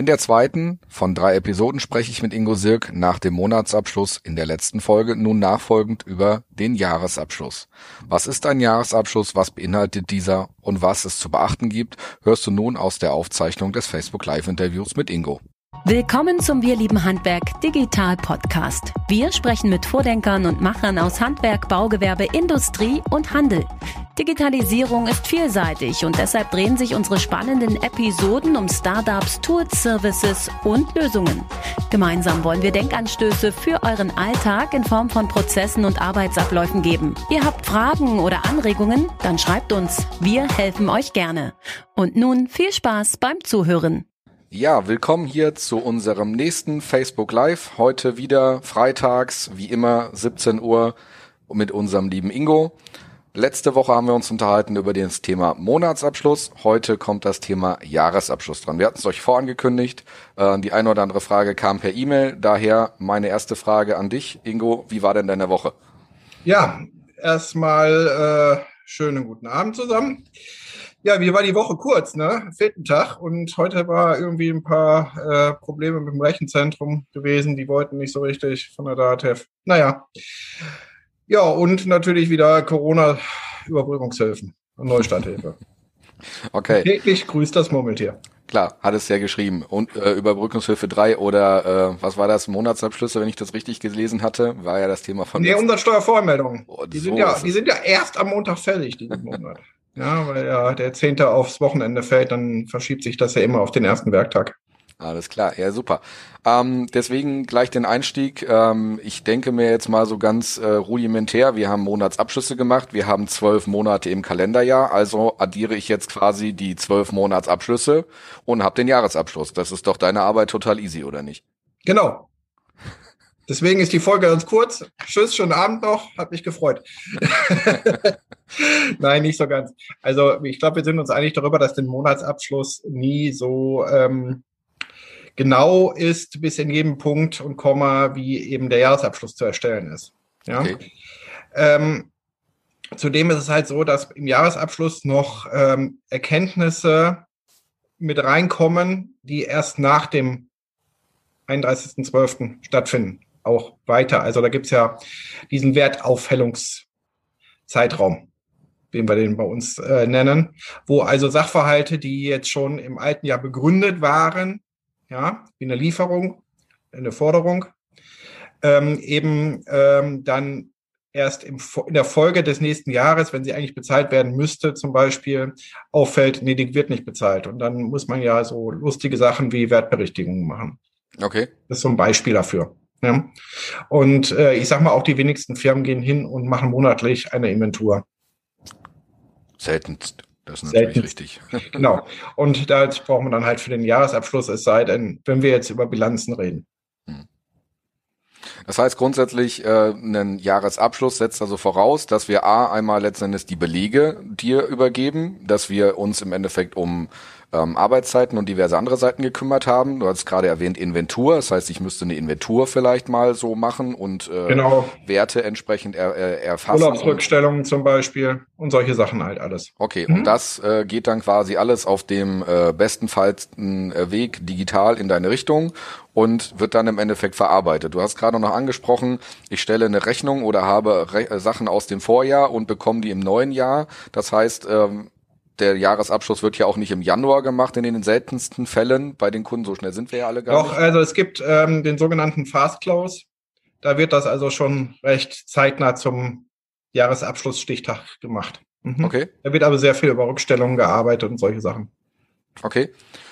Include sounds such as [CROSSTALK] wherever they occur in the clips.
In der zweiten von drei Episoden spreche ich mit Ingo Sirk nach dem Monatsabschluss in der letzten Folge nun nachfolgend über den Jahresabschluss. Was ist ein Jahresabschluss, was beinhaltet dieser und was es zu beachten gibt, hörst du nun aus der Aufzeichnung des Facebook Live Interviews mit Ingo. Willkommen zum Wir lieben Handwerk Digital Podcast. Wir sprechen mit Vordenkern und Machern aus Handwerk, Baugewerbe, Industrie und Handel. Digitalisierung ist vielseitig und deshalb drehen sich unsere spannenden Episoden um Startups, Tools, Services und Lösungen. Gemeinsam wollen wir Denkanstöße für euren Alltag in Form von Prozessen und Arbeitsabläufen geben. Ihr habt Fragen oder Anregungen? Dann schreibt uns. Wir helfen euch gerne. Und nun viel Spaß beim Zuhören. Ja, willkommen hier zu unserem nächsten Facebook Live. Heute wieder freitags, wie immer, 17 Uhr mit unserem lieben Ingo. Letzte Woche haben wir uns unterhalten über das Thema Monatsabschluss. Heute kommt das Thema Jahresabschluss dran. Wir hatten es euch vorangekündigt. Äh, die eine oder andere Frage kam per E-Mail. Daher meine erste Frage an dich, Ingo. Wie war denn deine Woche? Ja, erstmal äh, schönen guten Abend zusammen. Ja, wie war die Woche kurz, ne? Vierten Tag und heute war irgendwie ein paar äh, Probleme mit dem Rechenzentrum gewesen. Die wollten nicht so richtig von der DATEV. Naja. Ja, und natürlich wieder Corona-Überbrückungshilfen und Neustarthilfe. [LAUGHS] Okay. Täglich grüßt das Murmeltier. Klar, hat es ja geschrieben. Und äh, Überbrückungshilfe 3 oder äh, was war das? Monatsabschlüsse, wenn ich das richtig gelesen hatte, war ja das Thema von. Nee, Umsatzsteuervormeldung. Oh, die, so sind ja, die sind ja erst am Montag fällig, diesen Monat. Ja, weil ja der Zehnte aufs Wochenende fällt, dann verschiebt sich das ja immer auf den ersten Werktag. Alles klar, ja super. Ähm, deswegen gleich den Einstieg. Ähm, ich denke mir jetzt mal so ganz äh, rudimentär, wir haben Monatsabschlüsse gemacht, wir haben zwölf Monate im Kalenderjahr, also addiere ich jetzt quasi die zwölf Monatsabschlüsse und habe den Jahresabschluss. Das ist doch deine Arbeit total easy, oder nicht? Genau. Deswegen ist die Folge ganz kurz. Tschüss, schönen Abend noch. Hat mich gefreut. [LAUGHS] Nein, nicht so ganz. Also ich glaube, wir sind uns einig darüber, dass der Monatsabschluss nie so ähm, genau ist, bis in jedem Punkt und Komma, wie eben der Jahresabschluss zu erstellen ist. Ja. Okay. Ähm, zudem ist es halt so, dass im Jahresabschluss noch ähm, Erkenntnisse mit reinkommen, die erst nach dem 31.12. stattfinden auch weiter. Also da gibt's ja diesen Wertaufhellungszeitraum, den wir den bei uns äh, nennen, wo also Sachverhalte, die jetzt schon im alten Jahr begründet waren, ja, wie eine Lieferung, eine Forderung, ähm, eben ähm, dann erst im, in der Folge des nächsten Jahres, wenn sie eigentlich bezahlt werden müsste, zum Beispiel, auffällt, nee, die wird nicht bezahlt. Und dann muss man ja so lustige Sachen wie Wertberichtigungen machen. Okay. Das ist so ein Beispiel dafür. Ja. Und äh, ich sag mal, auch die wenigsten Firmen gehen hin und machen monatlich eine Inventur. Seltenst. Das ist natürlich richtig. [LAUGHS] genau. Und da brauchen wir dann halt für den Jahresabschluss, es sei denn, wenn wir jetzt über Bilanzen reden. Hm. Das heißt grundsätzlich, äh, ein Jahresabschluss setzt also voraus, dass wir A, einmal letztendlich die Belege dir übergeben, dass wir uns im Endeffekt um ähm, Arbeitszeiten und diverse andere Seiten gekümmert haben. Du hast gerade erwähnt Inventur, das heißt, ich müsste eine Inventur vielleicht mal so machen und äh, genau. Werte entsprechend er, er, erfassen. Urlaubsrückstellungen zum Beispiel und solche Sachen halt alles. Okay, mhm. und das äh, geht dann quasi alles auf dem äh, bestenfalls äh, Weg digital in deine Richtung und wird dann im Endeffekt verarbeitet. Du hast gerade noch angesprochen, ich stelle eine Rechnung oder habe Re äh, Sachen aus dem Vorjahr und bekomme die im neuen Jahr. Das heißt, ähm, der Jahresabschluss wird ja auch nicht im Januar gemacht in den seltensten Fällen bei den Kunden. So schnell sind wir ja alle gar Doch, nicht. Doch, also es gibt ähm, den sogenannten Fast Close. Da wird das also schon recht zeitnah zum Jahresabschlussstichtag gemacht. Mhm. Okay. Da wird aber sehr viel über Rückstellungen gearbeitet und solche Sachen. Okay,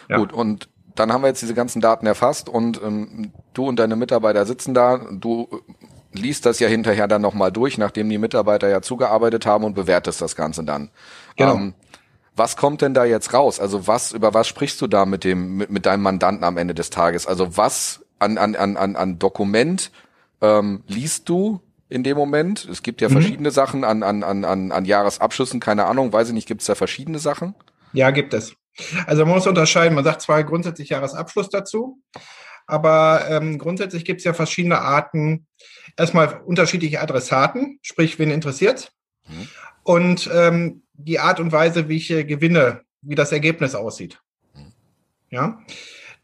ja. gut. Und dann haben wir jetzt diese ganzen Daten erfasst und ähm, du und deine Mitarbeiter sitzen da. Du liest das ja hinterher dann nochmal durch, nachdem die Mitarbeiter ja zugearbeitet haben und bewertest das Ganze dann. Genau. Ähm, was kommt denn da jetzt raus? Also was, über was sprichst du da mit dem, mit, mit deinem Mandanten am Ende des Tages? Also was an, an, an, an Dokument ähm, liest du in dem Moment? Es gibt ja mhm. verschiedene Sachen an, an, an, an, an Jahresabschlüssen, keine Ahnung, weiß ich nicht, gibt es da verschiedene Sachen? Ja, gibt es. Also man muss unterscheiden, man sagt zwar grundsätzlich Jahresabschluss dazu, aber ähm, grundsätzlich gibt es ja verschiedene Arten, erstmal unterschiedliche Adressaten, sprich, wen interessiert. Mhm. Und ähm, die Art und Weise, wie ich gewinne, wie das Ergebnis aussieht. Ja.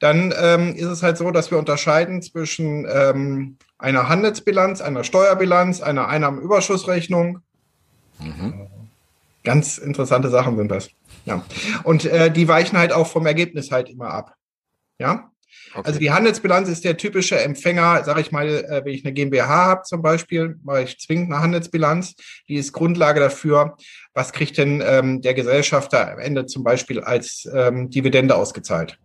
dann ähm, ist es halt so, dass wir unterscheiden zwischen ähm, einer Handelsbilanz, einer Steuerbilanz, einer Einnahmenüberschussrechnung. Mhm. Ganz interessante Sachen sind das. Ja. Und äh, die weichen halt auch vom Ergebnis halt immer ab. Ja. Okay. Also die Handelsbilanz ist der typische Empfänger, sage ich mal, äh, wenn ich eine GmbH habe zum Beispiel, mache ich zwingend eine Handelsbilanz. Die ist Grundlage dafür, was kriegt denn ähm, der Gesellschafter am Ende zum Beispiel als ähm, Dividende ausgezahlt?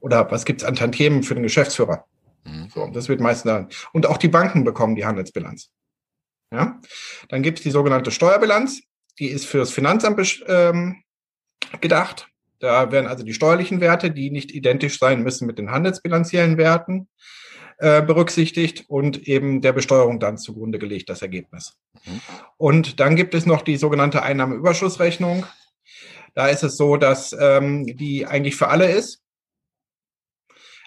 Oder was gibt's an Tantiemen für den Geschäftsführer? Mhm. So, das wird meistens dann. Und auch die Banken bekommen die Handelsbilanz. Ja? Dann gibt's die sogenannte Steuerbilanz. Die ist fürs Finanzamt ähm, gedacht. Da werden also die steuerlichen Werte, die nicht identisch sein müssen mit den handelsbilanziellen Werten, äh, berücksichtigt und eben der Besteuerung dann zugrunde gelegt, das Ergebnis. Mhm. Und dann gibt es noch die sogenannte Einnahmeüberschussrechnung. Da ist es so, dass ähm, die eigentlich für alle ist.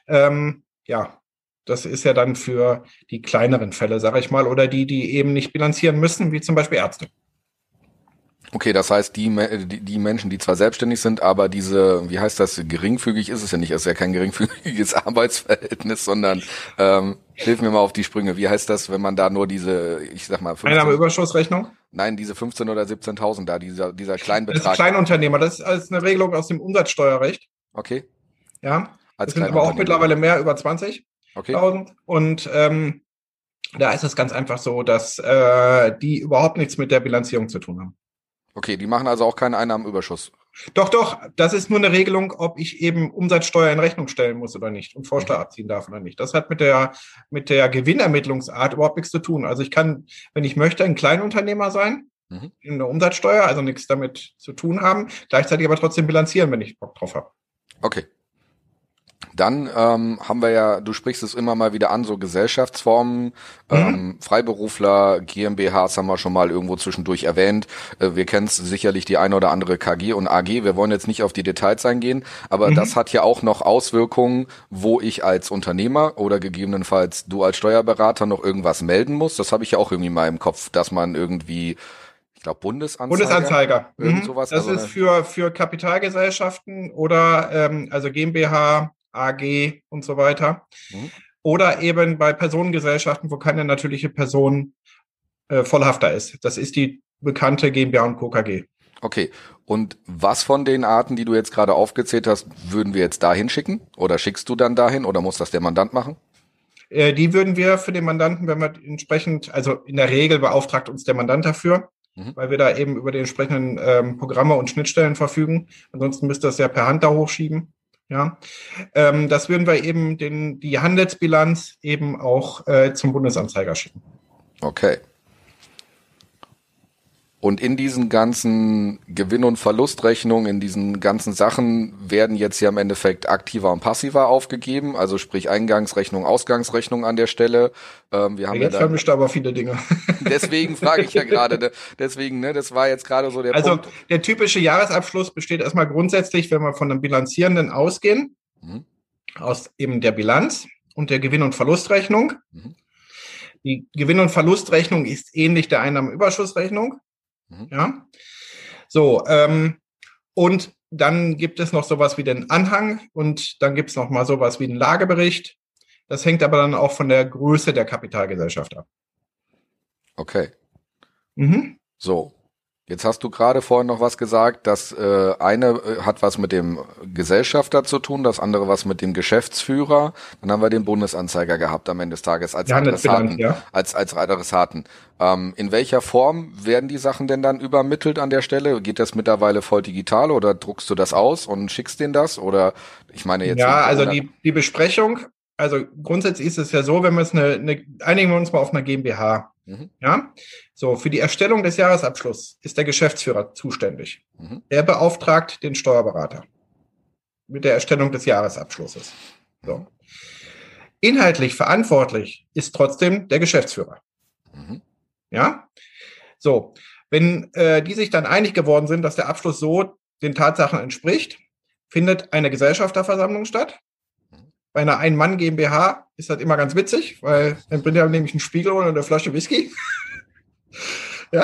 Ähm, ja, das ist ja dann für die kleineren Fälle, sage ich mal, oder die, die eben nicht bilanzieren müssen, wie zum Beispiel Ärzte. Okay, das heißt, die, die, die Menschen, die zwar selbstständig sind, aber diese, wie heißt das, geringfügig ist es ja nicht, es ist ja kein geringfügiges [LAUGHS] Arbeitsverhältnis, sondern ähm, hilf mir mal auf die Sprünge. Wie heißt das, wenn man da nur diese, ich sag mal, 15, Einnahmeüberschussrechnung? Nein, diese 15 oder 17.000 da, dieser, dieser Kleinbetrag. Das ist Kleinunternehmer, das ist eine Regelung aus dem Umsatzsteuerrecht. Okay. Ja, Als das sind aber auch mittlerweile mehr über 20.000. Okay. Und ähm, da ist es ganz einfach so, dass äh, die überhaupt nichts mit der Bilanzierung zu tun haben. Okay, die machen also auch keinen Einnahmenüberschuss. Doch, doch, das ist nur eine Regelung, ob ich eben Umsatzsteuer in Rechnung stellen muss oder nicht und Vorsteuer abziehen darf oder nicht. Das hat mit der, mit der Gewinnermittlungsart überhaupt nichts zu tun. Also ich kann, wenn ich möchte, ein Kleinunternehmer sein, mhm. in der Umsatzsteuer, also nichts damit zu tun haben, gleichzeitig aber trotzdem bilanzieren, wenn ich Bock drauf habe. Okay. Dann ähm, haben wir ja, du sprichst es immer mal wieder an, so Gesellschaftsformen, mhm. ähm, Freiberufler, GmbHs haben wir schon mal irgendwo zwischendurch erwähnt. Äh, wir kennen sicherlich die eine oder andere KG und AG. Wir wollen jetzt nicht auf die Details eingehen, aber mhm. das hat ja auch noch Auswirkungen, wo ich als Unternehmer oder gegebenenfalls du als Steuerberater noch irgendwas melden muss. Das habe ich ja auch irgendwie mal im Kopf, dass man irgendwie ich glaube Bundesanzeiger. Bundesanzeiger. Irgend mhm. sowas. Das also ist für, für Kapitalgesellschaften oder ähm, also GmbH, AG und so weiter. Mhm. Oder eben bei Personengesellschaften, wo keine natürliche Person äh, Vollhafter ist. Das ist die bekannte GmbH und Co. KG. Okay. Und was von den Arten, die du jetzt gerade aufgezählt hast, würden wir jetzt dahin schicken? Oder schickst du dann dahin oder muss das der Mandant machen? Äh, die würden wir für den Mandanten, wenn wir entsprechend, also in der Regel beauftragt uns der Mandant dafür, mhm. weil wir da eben über die entsprechenden ähm, Programme und Schnittstellen verfügen. Ansonsten müsste das ja per Hand da hochschieben. Ja, ähm, das würden wir eben den, die Handelsbilanz eben auch äh, zum Bundesanzeiger schicken. Okay. Und in diesen ganzen Gewinn- und Verlustrechnungen, in diesen ganzen Sachen werden jetzt ja im Endeffekt aktiver und passiver aufgegeben, also sprich Eingangsrechnung, Ausgangsrechnung an der Stelle. Ähm, wir haben jetzt ja vermischt aber viele Dinge. [LAUGHS] Deswegen frage ich ja [LAUGHS] gerade, ne? deswegen, ne, das war jetzt gerade so der also, Punkt. Also der typische Jahresabschluss besteht erstmal grundsätzlich, wenn wir von einem Bilanzierenden ausgehen, mhm. aus eben der Bilanz und der Gewinn- und Verlustrechnung. Mhm. Die Gewinn- und Verlustrechnung ist ähnlich der Einnahmenüberschussrechnung. Mhm. Ja. So, ähm, und dann gibt es noch sowas wie den Anhang und dann gibt es noch mal sowas wie einen Lagebericht. Das hängt aber dann auch von der Größe der Kapitalgesellschaft ab. Okay. Mhm. So, Jetzt hast du gerade vorhin noch was gesagt, das äh, eine äh, hat was mit dem Gesellschafter zu tun, das andere was mit dem Geschäftsführer. Dann haben wir den Bundesanzeiger gehabt am Ende des Tages als ja, Adressaten. Ja. Als, als Adressaten. Ähm, in welcher Form werden die Sachen denn dann übermittelt an der Stelle? Geht das mittlerweile voll digital oder druckst du das aus und schickst denen das? Oder ich meine jetzt. Ja, also die, die Besprechung, also grundsätzlich ist es ja so, wenn wir es eine, eine einigen wir uns mal auf einer GmbH. Mhm. Ja, so für die Erstellung des Jahresabschlusses ist der Geschäftsführer zuständig. Mhm. Er beauftragt den Steuerberater mit der Erstellung des Jahresabschlusses. So. Inhaltlich verantwortlich ist trotzdem der Geschäftsführer. Mhm. Ja, so wenn äh, die sich dann einig geworden sind, dass der Abschluss so den Tatsachen entspricht, findet eine Gesellschafterversammlung statt bei einer Ein-Mann GmbH ist das immer ganz witzig, weil dann bringt er nämlich einen Spiegel und eine Flasche Whisky. [LAUGHS] ja.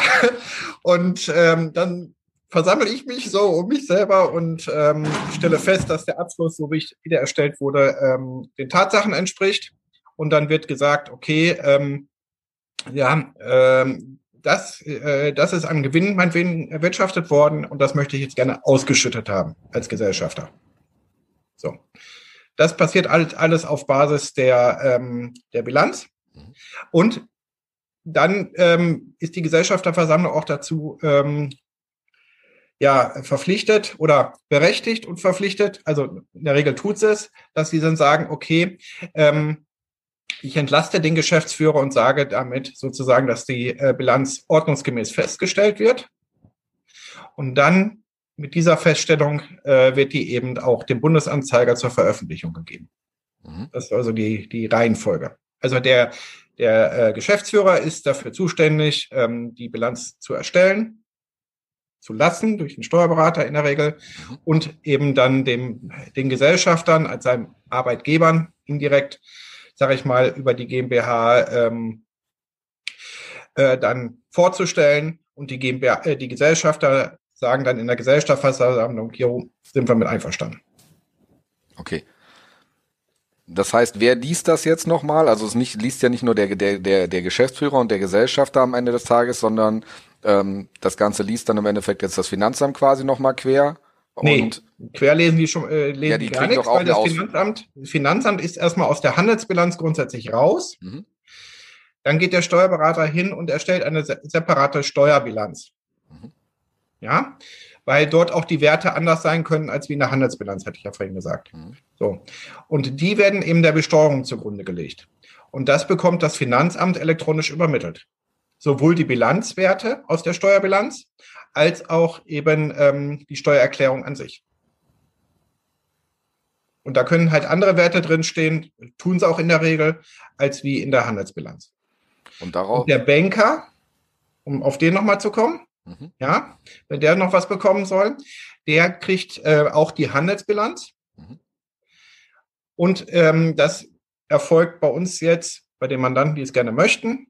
Und ähm, dann versammle ich mich so um mich selber und ähm, stelle fest, dass der Abschluss, so wie ich wieder erstellt wurde, ähm, den Tatsachen entspricht. Und dann wird gesagt, okay, ähm, ja, ähm, das, äh, das ist an Gewinn meinetwegen erwirtschaftet worden und das möchte ich jetzt gerne ausgeschüttet haben als Gesellschafter. So. Das passiert alles, alles auf Basis der, ähm, der Bilanz. Und dann ähm, ist die Gesellschafterversammlung auch dazu ähm, ja, verpflichtet oder berechtigt und verpflichtet, also in der Regel tut es, dass sie dann sagen, okay, ähm, ich entlaste den Geschäftsführer und sage damit sozusagen, dass die äh, Bilanz ordnungsgemäß festgestellt wird. Und dann mit dieser Feststellung äh, wird die eben auch dem Bundesanzeiger zur Veröffentlichung gegeben. Mhm. Das ist also die, die Reihenfolge. Also der, der äh, Geschäftsführer ist dafür zuständig, ähm, die Bilanz zu erstellen, zu lassen, durch den Steuerberater in der Regel, mhm. und eben dann dem, den Gesellschaftern als seinen Arbeitgebern indirekt sage ich mal, über die GmbH ähm, äh, dann vorzustellen und die GmbH, äh, die Gesellschafter sagen dann in der Gesellschafterversammlung, hier sind wir mit einverstanden. Okay. Das heißt, wer liest das jetzt nochmal? Also es nicht, liest ja nicht nur der, der, der, der Geschäftsführer und der Gesellschafter am Ende des Tages, sondern ähm, das Ganze liest dann im Endeffekt jetzt das Finanzamt quasi nochmal quer. Nee, querlesen die schon äh, lesen ja, die gar nichts, weil das Finanzamt, Finanzamt ist erstmal aus der Handelsbilanz grundsätzlich raus. Mhm. Dann geht der Steuerberater hin und erstellt eine separate Steuerbilanz. Ja, weil dort auch die Werte anders sein können als wie in der Handelsbilanz, hatte ich ja vorhin gesagt. Mhm. So. Und die werden eben der Besteuerung zugrunde gelegt. Und das bekommt das Finanzamt elektronisch übermittelt. Sowohl die Bilanzwerte aus der Steuerbilanz als auch eben ähm, die Steuererklärung an sich. Und da können halt andere Werte drinstehen, tun sie auch in der Regel, als wie in der Handelsbilanz. Und darauf. Und der Banker, um auf den nochmal zu kommen, mhm. ja, wenn der noch was bekommen soll, der kriegt äh, auch die Handelsbilanz. Mhm. Und ähm, das erfolgt bei uns jetzt, bei den Mandanten, die es gerne möchten,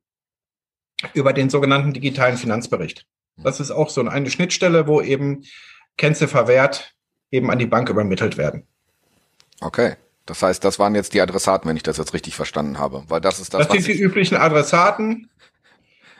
über den sogenannten digitalen Finanzbericht. Das ist auch so eine Schnittstelle, wo eben Kennzifferwert eben an die Bank übermittelt werden. Okay. Das heißt, das waren jetzt die Adressaten, wenn ich das jetzt richtig verstanden habe, weil das ist das. Das sind die üblichen Adressaten.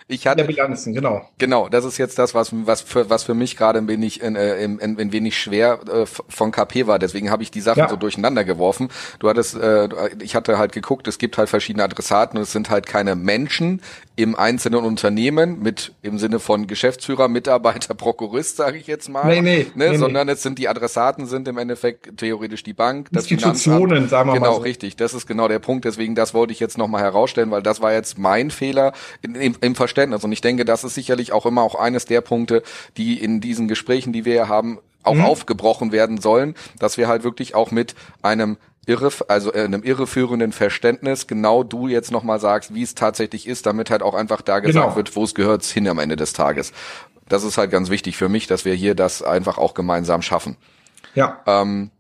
Ich hatte, der Bilanzen, genau. Genau, das ist jetzt das, was, was, für, was für mich gerade ein wenig, äh, ein, ein wenig schwer äh, von KP war. Deswegen habe ich die Sachen ja. so durcheinander geworfen. Du hattest, äh, ich hatte halt geguckt, es gibt halt verschiedene Adressaten und es sind halt keine Menschen im einzelnen Unternehmen mit im Sinne von Geschäftsführer, Mitarbeiter, [LAUGHS] Prokurist, sage ich jetzt mal. Nee, nee, ne? nee sondern nee. es sind die Adressaten sind im Endeffekt theoretisch die Bank, das Institutionen, sagen wir genau, mal. Genau, so. richtig. Das ist genau der Punkt. Deswegen, das wollte ich jetzt nochmal herausstellen, weil das war jetzt mein Fehler im, im Verständnis. Und ich denke, das ist sicherlich auch immer auch eines der Punkte, die in diesen Gesprächen, die wir haben, auch mhm. aufgebrochen werden sollen, dass wir halt wirklich auch mit einem irre, also äh, einem irreführenden Verständnis genau du jetzt nochmal sagst, wie es tatsächlich ist, damit halt auch einfach da gesagt genau. wird, wo es gehört hin am Ende des Tages. Das ist halt ganz wichtig für mich, dass wir hier das einfach auch gemeinsam schaffen. Ja. Ähm,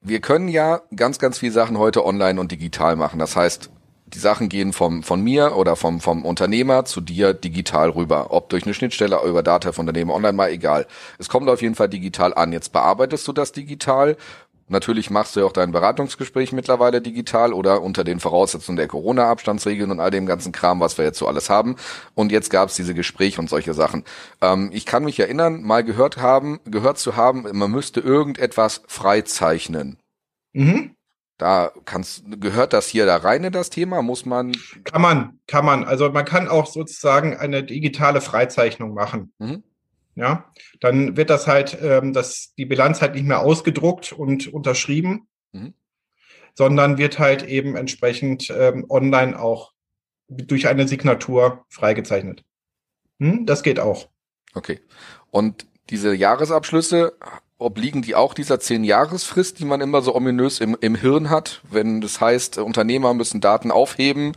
wir können ja ganz, ganz viele Sachen heute online und digital machen. Das heißt, die Sachen gehen vom, von mir oder vom, vom Unternehmer zu dir digital rüber. Ob durch eine Schnittstelle, über Data von Unternehmen online, mal egal. Es kommt auf jeden Fall digital an. Jetzt bearbeitest du das digital Natürlich machst du ja auch dein Beratungsgespräch mittlerweile digital oder unter den Voraussetzungen der Corona-Abstandsregeln und all dem ganzen Kram, was wir jetzt so alles haben. Und jetzt gab es diese Gespräche und solche Sachen. Ähm, ich kann mich erinnern, mal gehört haben, gehört zu haben, man müsste irgendetwas freizeichnen. Mhm. Da kannst, gehört das hier da rein in das Thema? Muss man? Kann man, kann man. Also man kann auch sozusagen eine digitale Freizeichnung machen. Mhm ja, dann wird das halt, ähm, das, die Bilanz halt nicht mehr ausgedruckt und unterschrieben, mhm. sondern wird halt eben entsprechend ähm, online auch durch eine Signatur freigezeichnet. Hm, das geht auch. Okay. Und diese Jahresabschlüsse, obliegen die auch dieser zehn-Jahresfrist, die man immer so ominös im, im Hirn hat, wenn das heißt, Unternehmer müssen Daten aufheben,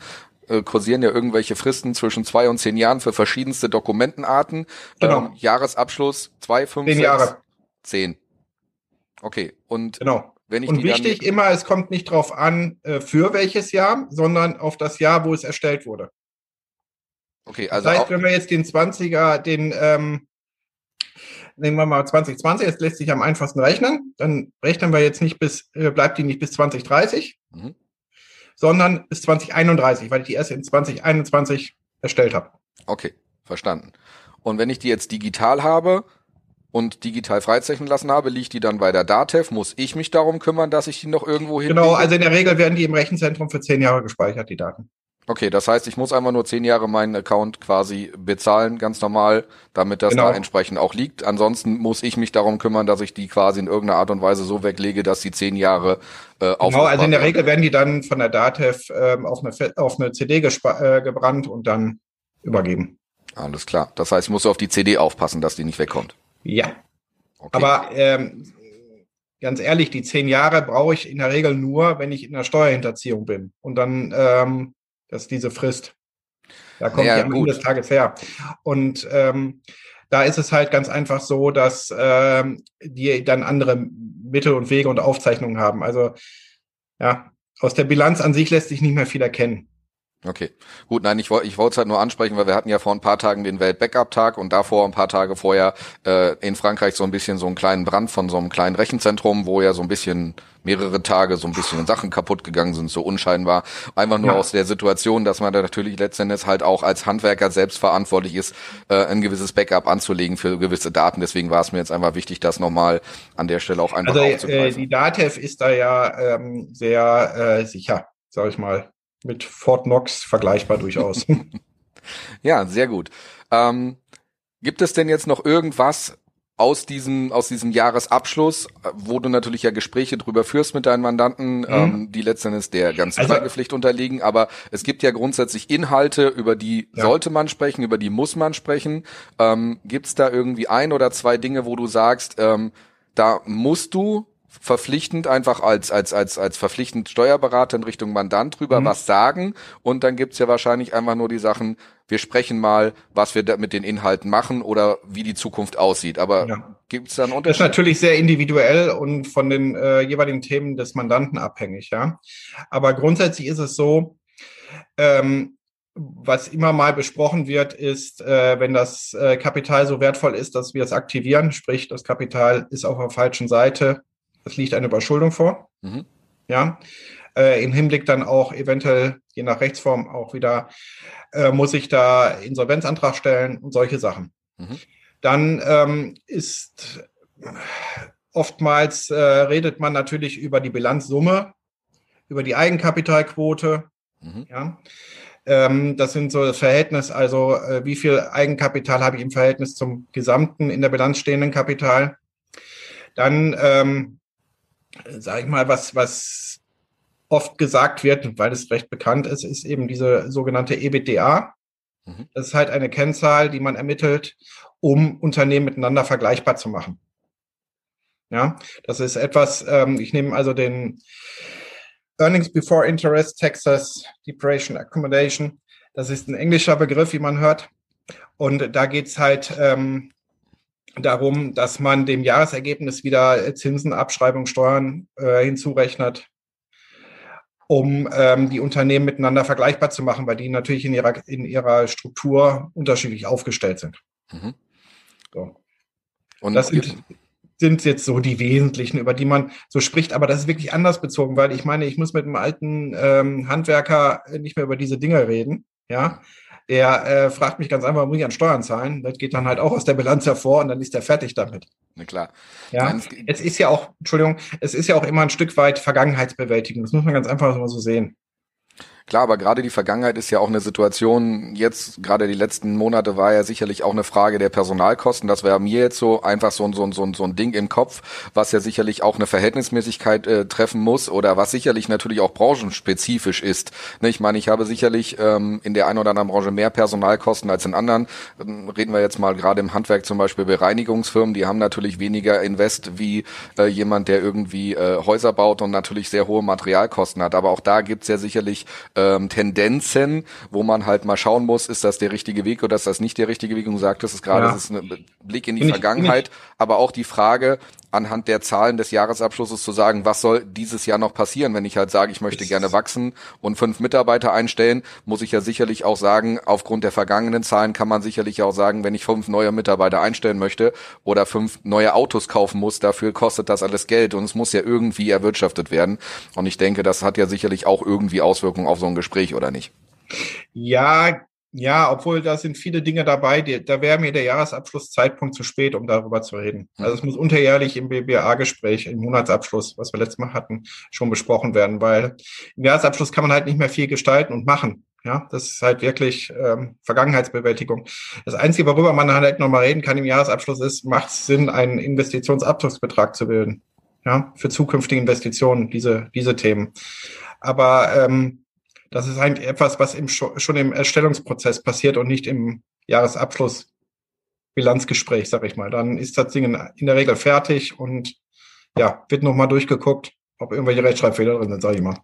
äh, kursieren ja irgendwelche Fristen zwischen zwei und zehn Jahren für verschiedenste Dokumentenarten. Genau. Ähm, Jahresabschluss zwei, fünf, zehn sechs, Jahre. Zehn. Okay. Und genau. wenn ich und wichtig immer, es kommt nicht drauf an, äh, für welches Jahr, sondern auf das Jahr, wo es erstellt wurde. Okay, also das heißt, wenn wir jetzt den 20er, den ähm, nehmen wir mal 2020, das lässt sich am einfachsten rechnen. Dann rechnen wir jetzt nicht bis, äh, bleibt die nicht bis 2030, mhm. Sondern bis 2031, weil ich die erst in 2021 erstellt habe. Okay, verstanden. Und wenn ich die jetzt digital habe und digital freizeichnen lassen habe, liegt die dann bei der DATEV? Muss ich mich darum kümmern, dass ich die noch irgendwo hin? Genau, also in der Regel werden die im Rechenzentrum für zehn Jahre gespeichert, die Daten. Okay, das heißt, ich muss einfach nur zehn Jahre meinen Account quasi bezahlen, ganz normal, damit das genau. da entsprechend auch liegt. Ansonsten muss ich mich darum kümmern, dass ich die quasi in irgendeiner Art und Weise so weglege, dass die zehn Jahre äh, Genau, also in der Regel werden die dann von der DATEV äh, auf, eine, auf eine CD äh, gebrannt und dann übergeben. Alles klar. Das heißt, ich muss auf die CD aufpassen, dass die nicht wegkommt. Ja. Okay. Aber ähm, ganz ehrlich, die zehn Jahre brauche ich in der Regel nur, wenn ich in der Steuerhinterziehung bin. Und dann ähm, das ist diese Frist. Da kommt ja, die am Ende des Tages her. Und ähm, da ist es halt ganz einfach so, dass ähm, die dann andere Mittel und Wege und Aufzeichnungen haben. Also ja, aus der Bilanz an sich lässt sich nicht mehr viel erkennen. Okay, gut, nein, ich, wollte ich wollte es halt nur ansprechen, weil wir hatten ja vor ein paar Tagen den Welt-Backup-Tag und davor ein paar Tage vorher äh, in Frankreich so ein bisschen so einen kleinen Brand von so einem kleinen Rechenzentrum, wo ja so ein bisschen mehrere Tage so ein bisschen Sachen kaputt gegangen sind, so unscheinbar. Einfach nur ja. aus der Situation, dass man da natürlich letztendlich halt auch als Handwerker selbst verantwortlich ist, äh, ein gewisses Backup anzulegen für gewisse Daten. Deswegen war es mir jetzt einfach wichtig, das nochmal an der Stelle auch einfach also, aufzugreifen. Äh, die DATEV ist da ja ähm, sehr äh, sicher, sag ich mal mit Fort Knox vergleichbar durchaus. [LAUGHS] ja, sehr gut. Ähm, gibt es denn jetzt noch irgendwas aus diesem aus diesem Jahresabschluss, wo du natürlich ja Gespräche drüber führst mit deinen Mandanten, mhm. ähm, die letztendlich der ganzen also, Schweigepflicht unterliegen, aber es gibt ja grundsätzlich Inhalte, über die ja. sollte man sprechen, über die muss man sprechen. Ähm, gibt es da irgendwie ein oder zwei Dinge, wo du sagst, ähm, da musst du verpflichtend einfach als, als, als, als verpflichtend Steuerberater in Richtung Mandant drüber mhm. was sagen. Und dann gibt's ja wahrscheinlich einfach nur die Sachen, wir sprechen mal, was wir da mit den Inhalten machen oder wie die Zukunft aussieht. Aber ja. gibt's da einen Unterschied? Das ist natürlich sehr individuell und von den äh, jeweiligen Themen des Mandanten abhängig, ja. Aber grundsätzlich ist es so, ähm, was immer mal besprochen wird, ist, äh, wenn das äh, Kapital so wertvoll ist, dass wir es aktivieren, sprich, das Kapital ist auf der falschen Seite, es liegt eine Überschuldung vor. Mhm. Ja. Äh, Im Hinblick dann auch eventuell, je nach Rechtsform, auch wieder, äh, muss ich da Insolvenzantrag stellen und solche Sachen. Mhm. Dann ähm, ist oftmals äh, redet man natürlich über die Bilanzsumme, über die Eigenkapitalquote. Mhm. Ja. Ähm, das sind so das Verhältnis, also äh, wie viel Eigenkapital habe ich im Verhältnis zum gesamten in der Bilanz stehenden Kapital. Dann ähm, sage ich mal, was, was oft gesagt wird, weil es recht bekannt ist, ist eben diese sogenannte EBITDA. Mhm. Das ist halt eine Kennzahl, die man ermittelt, um Unternehmen miteinander vergleichbar zu machen. Ja, das ist etwas, ähm, ich nehme also den Earnings Before Interest, Texas Depreciation Accommodation. Das ist ein englischer Begriff, wie man hört. Und da geht's halt ähm, darum, dass man dem Jahresergebnis wieder Zinsen, Abschreibung, Steuern äh, hinzurechnet, um ähm, die Unternehmen miteinander vergleichbar zu machen, weil die natürlich in ihrer, in ihrer Struktur unterschiedlich aufgestellt sind. Mhm. So. Und das sind, sind jetzt so die wesentlichen, über die man so spricht, aber das ist wirklich anders bezogen, weil ich meine, ich muss mit einem alten ähm, Handwerker nicht mehr über diese Dinge reden, ja, der äh, fragt mich ganz einfach, muss ich an Steuern zahlen? Das geht dann halt auch aus der Bilanz hervor und dann ist er fertig damit. Na klar. Ja, es ist ja auch, Entschuldigung, es ist ja auch immer ein Stück weit Vergangenheitsbewältigung. Das muss man ganz einfach so sehen. Klar, aber gerade die Vergangenheit ist ja auch eine Situation, jetzt gerade die letzten Monate war ja sicherlich auch eine Frage der Personalkosten. Das wäre mir jetzt so einfach so, so, so, so ein Ding im Kopf, was ja sicherlich auch eine Verhältnismäßigkeit äh, treffen muss oder was sicherlich natürlich auch branchenspezifisch ist. Ne, ich meine, ich habe sicherlich ähm, in der einen oder anderen Branche mehr Personalkosten als in anderen. Ähm, reden wir jetzt mal gerade im Handwerk zum Beispiel bei Reinigungsfirmen, die haben natürlich weniger Invest wie äh, jemand, der irgendwie äh, Häuser baut und natürlich sehr hohe Materialkosten hat. Aber auch da gibt's ja sicherlich ähm, Tendenzen, wo man halt mal schauen muss, ist das der richtige Weg oder ist das nicht der richtige Weg? Und du sagtest es gerade, Ja. das ist ein Blick in die Bin ich- Vergangenheit, aber auch die Frage, anhand der Zahlen des Jahresabschlusses zu sagen, was soll dieses Jahr noch passieren, wenn ich halt sage, ich möchte gerne wachsen und fünf Mitarbeiter einstellen, muss ich ja sicherlich auch sagen, aufgrund der vergangenen Zahlen kann man sicherlich auch sagen, wenn ich fünf neue Mitarbeiter einstellen möchte oder fünf neue Autos kaufen muss, dafür kostet das alles Geld und es muss ja irgendwie erwirtschaftet werden. Und ich denke, das hat ja sicherlich auch irgendwie Auswirkungen auf so ein Gespräch, oder nicht? Ja, ja, obwohl da sind viele Dinge dabei, die, da wäre mir der Jahresabschlusszeitpunkt zu spät, um darüber zu reden. Also es muss unterjährlich im BBA-Gespräch, im Monatsabschluss, was wir letztes Mal hatten, schon besprochen werden, weil im Jahresabschluss kann man halt nicht mehr viel gestalten und machen. Ja, das ist halt wirklich ähm, Vergangenheitsbewältigung. Das Einzige, worüber man halt nochmal reden kann im Jahresabschluss, ist, macht es Sinn, einen Investitionsabzugsbetrag zu bilden? Ja, für zukünftige Investitionen, diese, diese Themen. Aber ähm, das ist eigentlich etwas, was im, scho- schon im Erstellungsprozess passiert und nicht im Jahresabschluss Bilanzgespräch, sag ich mal. Dann ist das Ding in, in der Regel fertig und ja, wird nochmal durchgeguckt, ob irgendwelche Rechtschreibfehler drin sind, sag ich mal.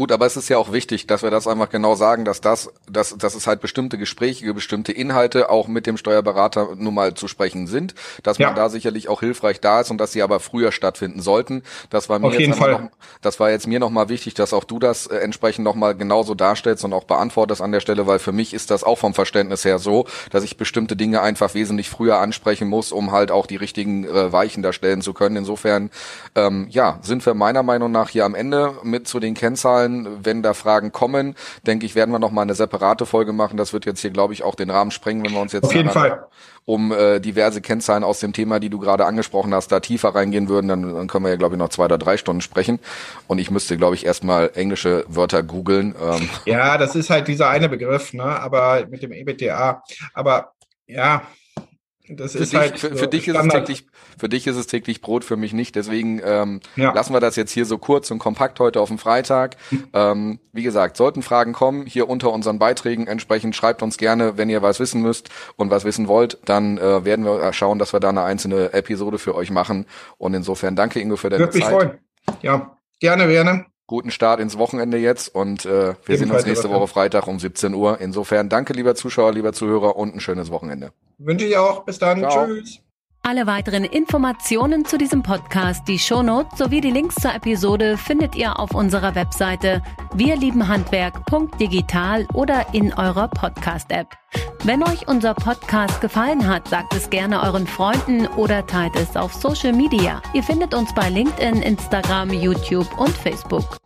Gut, aber es ist ja auch wichtig, dass wir das einfach genau sagen, dass das, dass, dass es halt bestimmte Gespräche, bestimmte Inhalte auch mit dem Steuerberater nun mal zu sprechen sind, dass man Ja. da sicherlich auch hilfreich da ist und dass sie aber früher stattfinden sollten. Das war mir Auf jetzt noch, das war jetzt mir nochmal wichtig, dass auch du das äh, entsprechend nochmal genauso darstellst und auch beantwortest an der Stelle, weil für mich ist das auch vom Verständnis her so, dass ich bestimmte Dinge einfach wesentlich früher ansprechen muss, um halt auch die richtigen äh, Weichen da stellen zu können. Insofern, ähm, ja, sind wir meiner Meinung nach hier am Ende mit zu den Kennzahlen. Wenn da Fragen kommen, denke ich, werden wir noch mal eine separate Folge machen. Das wird jetzt hier, glaube ich, auch den Rahmen sprengen, wenn wir uns jetzt Auf jeden Fall. um äh, diverse Kennzahlen aus dem Thema, die du gerade angesprochen hast, da tiefer reingehen würden, dann, dann können wir ja, glaube ich, noch zwei oder drei Stunden sprechen. Und ich müsste, glaube ich, erstmal englische Wörter googeln. Ähm, Ja, das ist halt dieser eine Begriff, ne? Aber mit dem EBTA. Aber ja, das für, ist dich, halt für, für dich ist es Standard. täglich, für dich ist es täglich Brot, für mich nicht. Deswegen ähm, Ja. lassen wir das jetzt hier so kurz und kompakt heute auf dem Freitag. ähm, wie gesagt, sollten Fragen kommen, hier unter unseren Beiträgen entsprechend schreibt uns gerne, wenn ihr was wissen müsst und was wissen wollt, dann äh, werden wir schauen, dass wir da eine einzelne Episode für euch machen. Und insofern danke Ingo für deine Würde mich Zeit. freuen. Ja, gerne, gerne. Guten Start ins Wochenende jetzt und äh, wir sehen uns nächste. Woche Freitag um 17 Uhr. Insofern danke, lieber Zuschauer, lieber Zuhörer und ein schönes Wochenende. Wünsche ich auch. Bis dann. Ciao. Tschüss. Alle weiteren Informationen zu diesem Podcast, die Shownotes sowie die Links zur Episode findet ihr auf unserer Webseite wirliebenhandwerk.digital oder in eurer Podcast-App. Wenn euch unser Podcast gefallen hat, sagt es gerne euren Freunden oder teilt es auf Social Media. Ihr findet uns bei LinkedIn, Instagram, YouTube und Facebook.